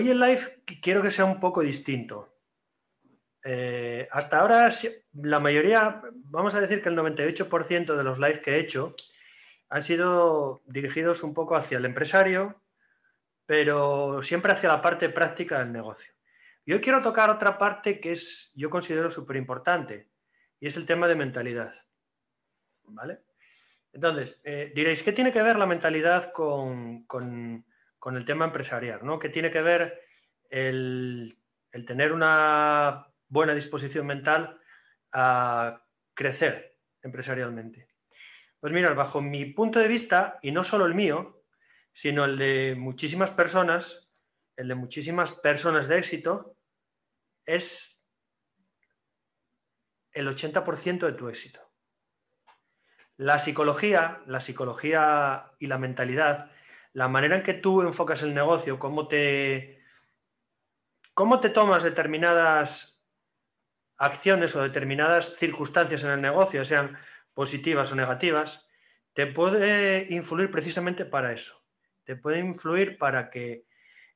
Hoy el live quiero que sea un poco distinto. Eh, hasta ahora la mayoría, vamos a decir que el 98% de los lives que he hecho han sido dirigidos un poco hacia el empresario, pero siempre hacia la parte práctica del negocio. Y hoy quiero tocar otra parte que es, yo considero súper importante, y es el tema de mentalidad. ¿Vale? Entonces, eh, diréis, ¿qué tiene que ver la mentalidad con, el tema empresarial? ¿no? ¿Qué tiene que ver el, tener una buena disposición mental a crecer empresarialmente? Pues mira, bajo mi punto de vista, y no solo el mío, sino el de muchísimas personas, el de muchísimas personas de éxito, es el 80% de tu éxito. La psicología, la psicología y la mentalidad, la manera en que tú enfocas el negocio, cómo te, cómo te tomas determinadas acciones o determinadas circunstancias en el negocio, sean positivas o negativas, te puede influir precisamente para eso. Te puede influir para que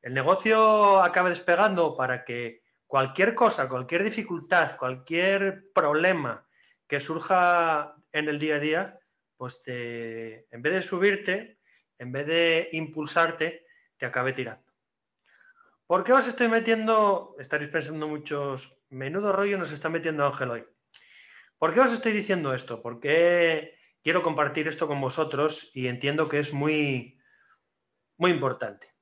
el negocio acabe despegando, para que cualquier cosa, cualquier dificultad, cualquier problema que surja en el día a día, pues te, en vez de subirte, en vez de impulsarte, te acabe tirando. ¿Por qué os estoy metiendo? Estaréis pensando muchos, menudo rollo nos está metiendo Ángel hoy. ¿Por qué os estoy diciendo esto? Porque quiero compartir esto con vosotros y entiendo que es muy, muy importante.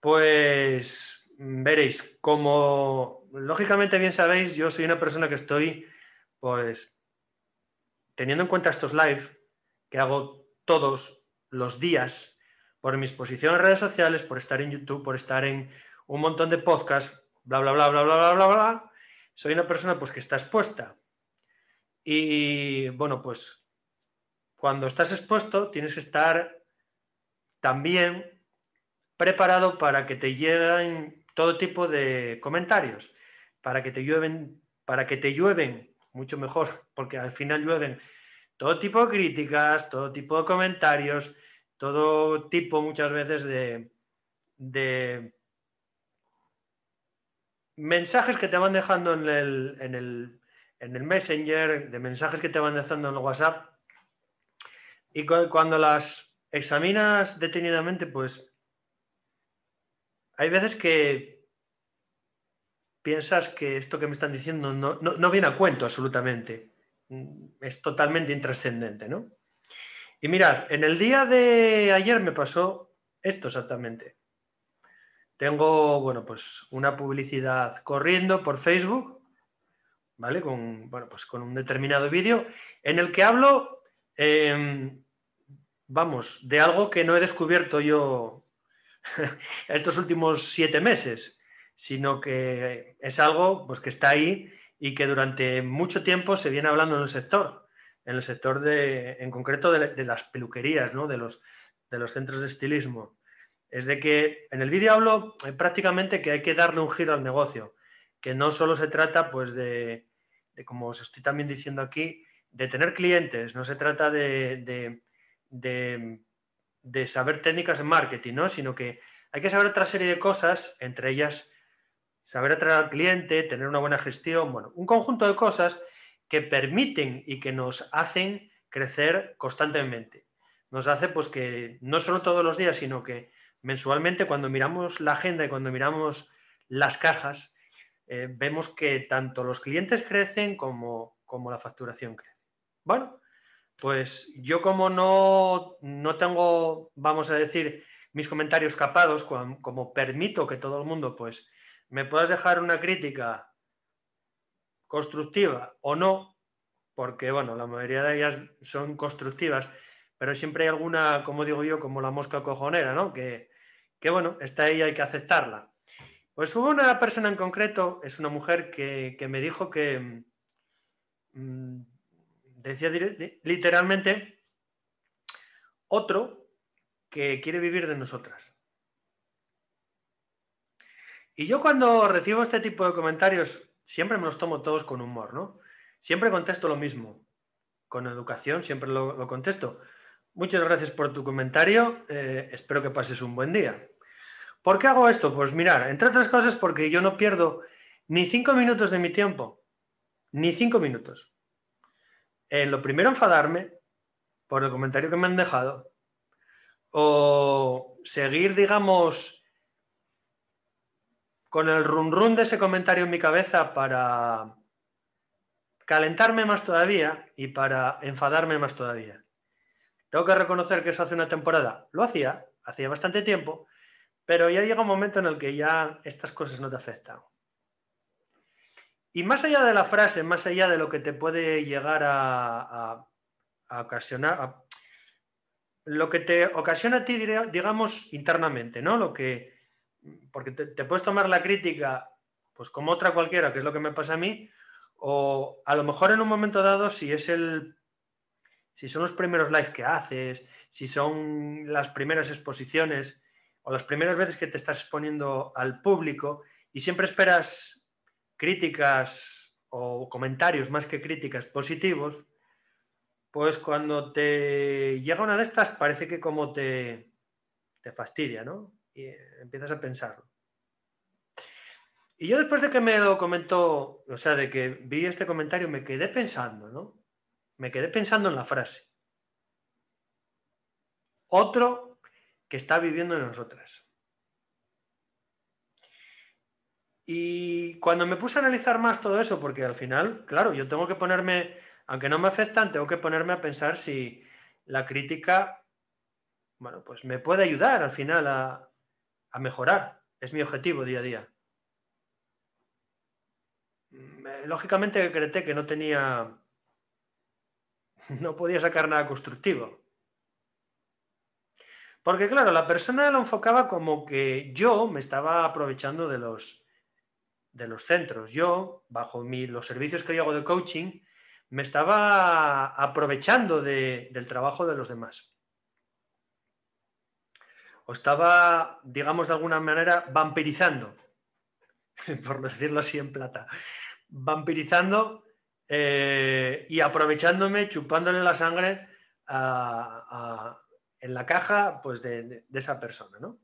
Pues veréis, como lógicamente bien sabéis, yo soy una persona que estoy pues teniendo en cuenta estos live que hago todos los días por mi exposición en redes sociales, por estar en YouTube, por estar en un montón de podcasts, bla, bla, bla, bla, bla, bla, bla, bla, soy una persona pues que está expuesta. Y bueno, pues cuando estás expuesto tienes que estar también preparado para que te lleguen todo tipo de comentarios, para que te llueven, para que te llueven mucho mejor, porque al final llueven todo tipo de críticas, todo tipo de comentarios, todo tipo muchas veces de, de mensajes que te van dejando en el, en, el, en el, Messenger, de mensajes que te van dejando en el WhatsApp. Y cuando las examinas detenidamente, pues hay veces que piensas que esto que me están diciendo no, viene a cuento absolutamente. Mm, es totalmente intrascendente, ¿no? Y mirad, en el día de ayer me pasó esto exactamente. Tengo, bueno, pues una publicidad corriendo por Facebook, ¿vale? Con, bueno, pues con un determinado vídeo en el que hablo, em, vamos, de algo que no he descubierto yo estos últimos siete meses sino que es algo pues, que está ahí y que durante mucho tiempo se viene hablando en el sector, en el sector de, en concreto de, las peluquerías, ¿no? de, los, de los centros de estilismo. Es de que en el vídeo hablo eh, prácticamente que hay que darle un giro al negocio, que no solo se trata pues de, como os estoy también diciendo aquí, de tener clientes, no se trata de, de, saber técnicas en marketing, ¿no? sino que hay que saber otra serie de cosas, entre ellas saber atraer al cliente, tener una buena gestión, bueno, un conjunto de cosas que permiten y que nos hacen crecer constantemente. Nos hace pues que no solo todos los días, sino que mensualmente cuando miramos la agenda y cuando miramos las cajas, eh, vemos que tanto los clientes crecen como, como la facturación crece. Bueno, pues yo como no, no tengo, vamos a decir, mis comentarios capados, como, como permito que todo el mundo pues me puedas dejar una crítica constructiva o no, porque bueno, la mayoría de ellas son constructivas, pero siempre hay alguna, como digo yo, como la mosca cojonera, ¿no? Que, bueno, está ahí, hay que aceptarla. Pues hubo una persona en concreto, es una mujer que, me dijo que mm, decía literalmente otro que quiere vivir de nosotras. Y yo cuando recibo este tipo de comentarios, siempre me los tomo todos con humor, ¿no? Siempre contesto lo mismo. Con educación siempre lo, contesto. Muchas gracias por tu comentario. Eh, espero que pases un buen día. ¿Por qué hago esto? Pues mirar, entre otras cosas porque yo no pierdo ni cinco minutos de mi tiempo, ni cinco minutos. En lo primero enfadarme por el comentario que me han dejado o seguir, digamos, con el run run de ese comentario en mi cabeza para calentarme más todavía y para enfadarme más todavía. Tengo que reconocer que eso hace una temporada. Lo hacía, hacía bastante tiempo, pero ya llega un momento en el que ya estas cosas no te afectan. Y más allá de la frase, más allá de lo que te puede llegar a, ocasionar, lo que te ocasiona a ti, digamos, internamente, ¿no? Lo que, porque te, puedes tomar la crítica, pues como otra cualquiera, que es lo que me pasa a mí, o a lo mejor en un momento dado, si es el, si son los primeros live que haces, si son las primeras exposiciones, o las primeras veces que te estás exponiendo al público y siempre esperas críticas o comentarios más que críticas positivos, pues cuando te llega una de estas parece que como te, te fastidia, ¿no? Y empiezas a pensarlo. Y yo después de que me lo comentó, o sea, de que vi este comentario, me quedé pensando, ¿no? Me quedé pensando en la frase. Otro que está viviendo en nosotras. Y cuando me puse a analizar más todo eso, porque al final, claro, yo tengo que ponerme, aunque no me afectan, tengo que ponerme a pensar si la crítica, bueno, pues me puede ayudar al final a, a mejorar. Es mi objetivo día a día. Lógicamente decreté que no tenía, no podía sacar nada constructivo. Porque claro, la persona lo enfocaba como que yo me estaba aprovechando de los, de los centros. Yo, bajo los servicios que yo hago de coaching, me estaba aprovechando del trabajo de los demás. Estaba, digamos de alguna manera, vampirizando, por decirlo así en plata, vampirizando eh, y aprovechándome, chupándole la sangre a en la caja pues, de, esa persona. ¿no?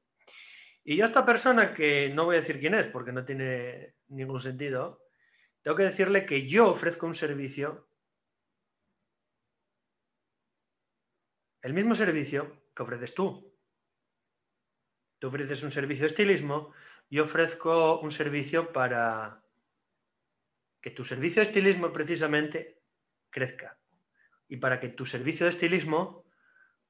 Y yo a esta persona, que no voy a decir quién es porque no tiene ningún sentido, tengo que decirle que yo ofrezco un servicio, el mismo servicio que ofreces tú. Ofreces un servicio de estilismo, yo ofrezco un servicio para que tu servicio de estilismo precisamente crezca. Y para que tu servicio de estilismo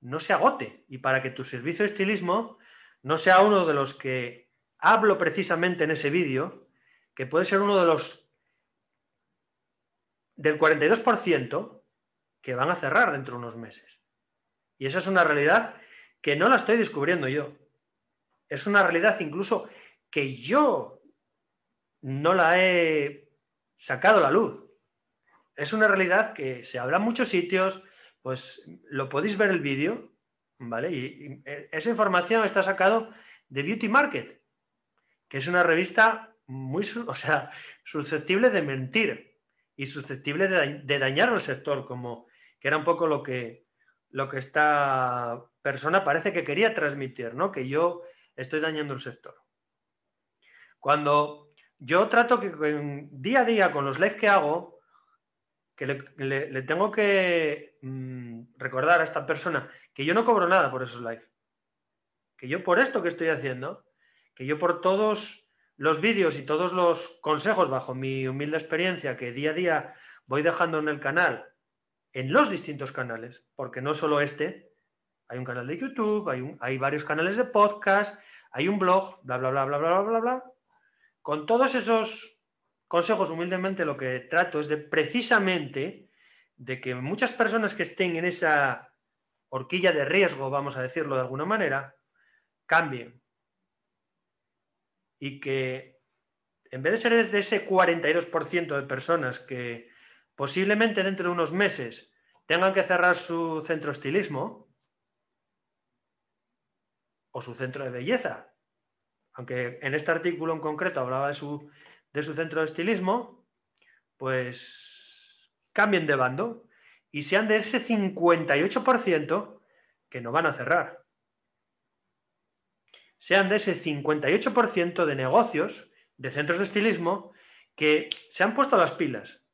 no se agote y para que tu servicio de estilismo no sea uno de los que hablo precisamente en ese vídeo, que puede ser uno de los del 42% que van a cerrar dentro de unos meses. Y esa es una realidad que no la estoy descubriendo yo. Es una realidad incluso que yo no la he sacado a la luz. Es una realidad que se habla en muchos sitios, pues lo podéis ver el vídeo, ¿vale? Y, e, esa información está sacado de Beauty Market, que es una revista muy, o sea, susceptible de mentir y susceptible de, dañar al sector, como que era un poco lo que, lo que esta persona parece que quería transmitir, ¿no? Que yo estoy dañando el sector. Cuando yo trato que día a día con los lives que hago, que le, tengo que mm, recordar a esta persona que yo no cobro nada por esos live. Que yo por esto que estoy haciendo, que yo por todos los vídeos y todos los consejos bajo mi humilde experiencia que día a día voy dejando en el canal, en los distintos canales, porque no solo este, hay un canal de YouTube, hay, hay varios canales de podcast, hay un blog, bla, bla, bla, bla, bla, bla, bla, bla. Con todos esos consejos, humildemente, lo que trato es de precisamente de que muchas personas que estén en esa horquilla de riesgo, vamos a decirlo de alguna manera, cambien. Y que en vez de ser de ese 42% de personas que posiblemente dentro de unos meses tengan que cerrar su centro estilismo o su centro de belleza, aunque en este artículo en concreto hablaba de su de su centro de estilismo, pues cambien de bando y sean de ese 58% que no van a cerrar. sean de ese 58% de negocios, de centros de estilismo, que se han puesto las pilas.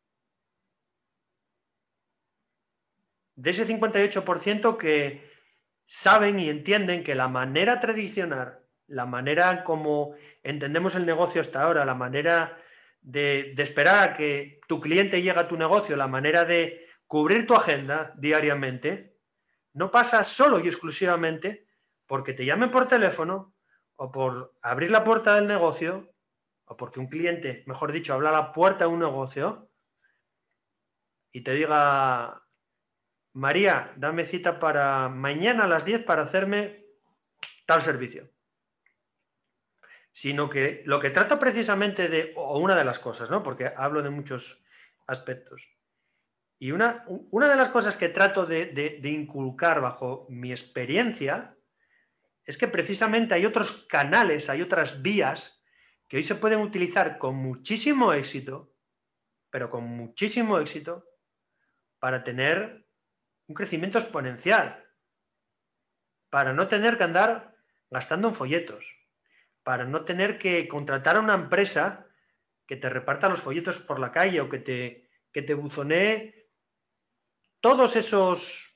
De ese 58% que saben y entienden que la manera tradicional, la manera como entendemos el negocio hasta ahora, la manera de, esperar a que tu cliente llegue a tu negocio, la manera de cubrir tu agenda diariamente, no pasa solo y exclusivamente porque te llamen por teléfono o por abrir la puerta del negocio o porque un cliente, mejor dicho, abra la puerta de un negocio y te diga, María, dame cita para mañana a las 10 para hacerme tal servicio sino que lo que trato precisamente de, o una de las cosas, ¿no? Porque hablo de muchos aspectos. Y una, una de las cosas que trato de, de, inculcar bajo mi experiencia es que precisamente hay otros canales, hay otras vías que hoy se pueden utilizar con muchísimo éxito, pero con muchísimo éxito, para tener un crecimiento exponencial, para no tener que andar gastando en folletos, para no tener que contratar a una empresa que te reparta los folletos por la calle o que te, que te buzonee todos esos,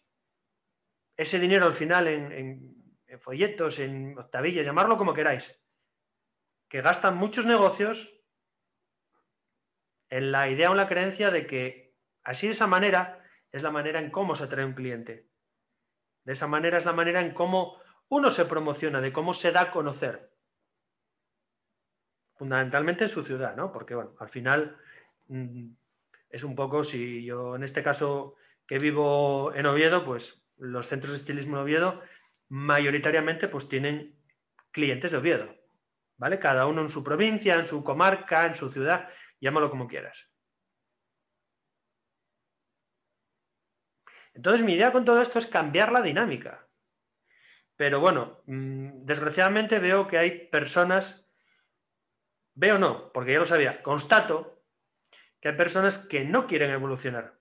ese dinero al final en, folletos, en octavillas, llamarlo como queráis, que gastan muchos negocios en la idea o la creencia de que así de esa manera es la manera en cómo se atrae un cliente. De esa manera es la manera en cómo uno se promociona, de cómo se da a conocer fundamentalmente en su ciudad, ¿no? Porque, bueno, al final mm, es un poco, si yo en este caso que vivo en Oviedo, pues los centros de estilismo de Oviedo mayoritariamente pues tienen clientes de Oviedo, ¿vale? Cada uno en su provincia, en su comarca, en su ciudad, llámalo como quieras. Entonces mi idea con todo esto es cambiar la dinámica. Pero bueno, mm, desgraciadamente veo que hay personas Veo no, porque ya lo sabía, constato que hay personas que no quieren evolucionar.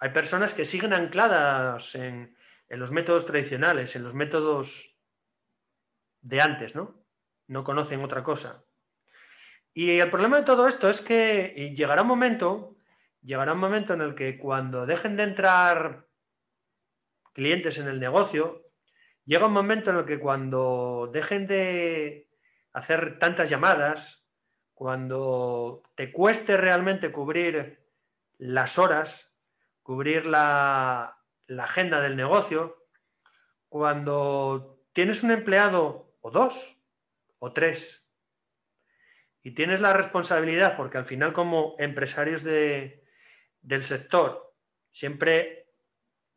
Hay personas que siguen ancladas en, los métodos tradicionales, en los métodos de antes, ¿no? No conocen otra cosa. Y el problema de todo esto es que llegará un momento, llegará un momento en el que cuando dejen de entrar clientes en el negocio, llega un momento en el que cuando dejen de hacer tantas llamadas, cuando te cueste realmente cubrir las horas, cubrir la, agenda del negocio, cuando tienes un empleado o dos o tres y tienes la responsabilidad, porque al final como empresarios del sector. Siempre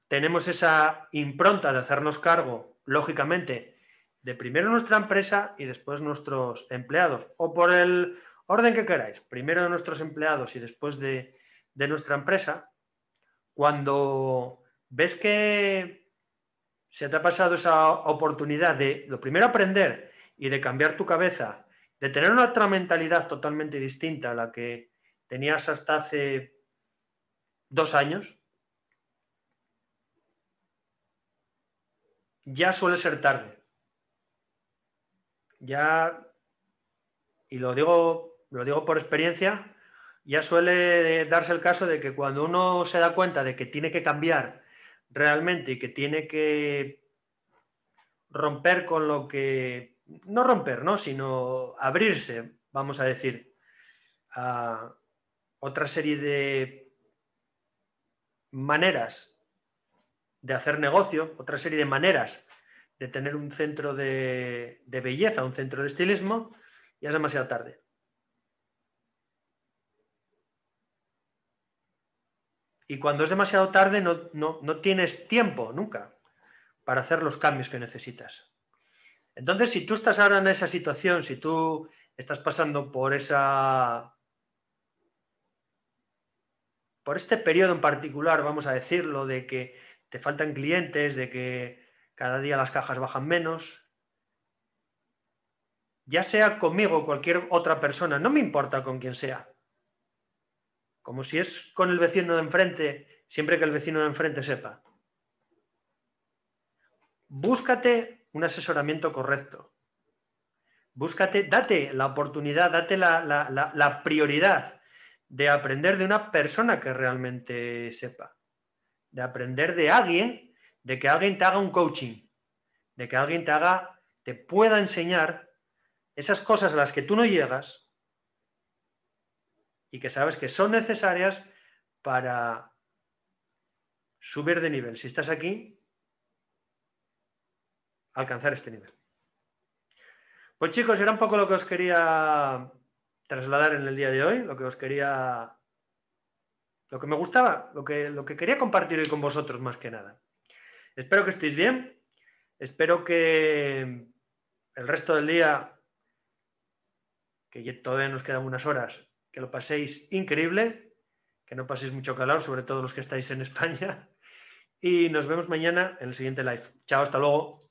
tenemos esa impronta de hacernos cargo, lógicamente, de primero nuestra empresa y después nuestros empleados, o por el orden que queráis, primero de nuestros empleados y después de, nuestra empresa, cuando ves que se te ha pasado esa oportunidad de lo primero aprender y de cambiar tu cabeza, de tener una otra mentalidad totalmente distinta a la que tenías hasta hace dos años, ya suele ser tarde ya, y lo digo, lo digo por experiencia, ya suele darse el caso de que cuando uno se da cuenta de que tiene que cambiar realmente y que tiene que romper con lo que, no romper, ¿no? sino abrirse, vamos a decir, a otra serie de maneras de hacer negocio, otra serie de maneras de tener un centro de, belleza, un centro de estilismo, ya es demasiado tarde. Y cuando es demasiado tarde no, no, tienes tiempo nunca para hacer los cambios que necesitas. Entonces, si tú estás ahora en esa situación, si tú estás pasando por esa por este periodo en particular, vamos a decirlo, de que te faltan clientes, de que cada día las cajas bajan menos. Ya sea conmigo o cualquier otra persona, no me importa con quién sea. Como si es con el vecino de enfrente, siempre que el vecino de enfrente sepa. Búscate un asesoramiento correcto. Búscate, date la oportunidad, date la, prioridad de aprender de una persona que realmente sepa, de aprender de alguien, de que alguien te haga un coaching, de que alguien te haga, te pueda enseñar esas cosas a las que tú no llegas y que sabes que son necesarias para subir de nivel. Si estás aquí, alcanzar este nivel. Pues chicos, era un poco lo que os quería trasladar en el día de hoy, lo que os quería, lo que me gustaba, lo que, lo que quería compartir hoy con vosotros más que nada. Espero que estéis bien, espero que el resto del día, que todavía nos quedan unas horas, que lo paséis increíble, que no paséis mucho calor, sobre todo los que estáis en España, y nos vemos mañana en el siguiente live. Chao, hasta luego.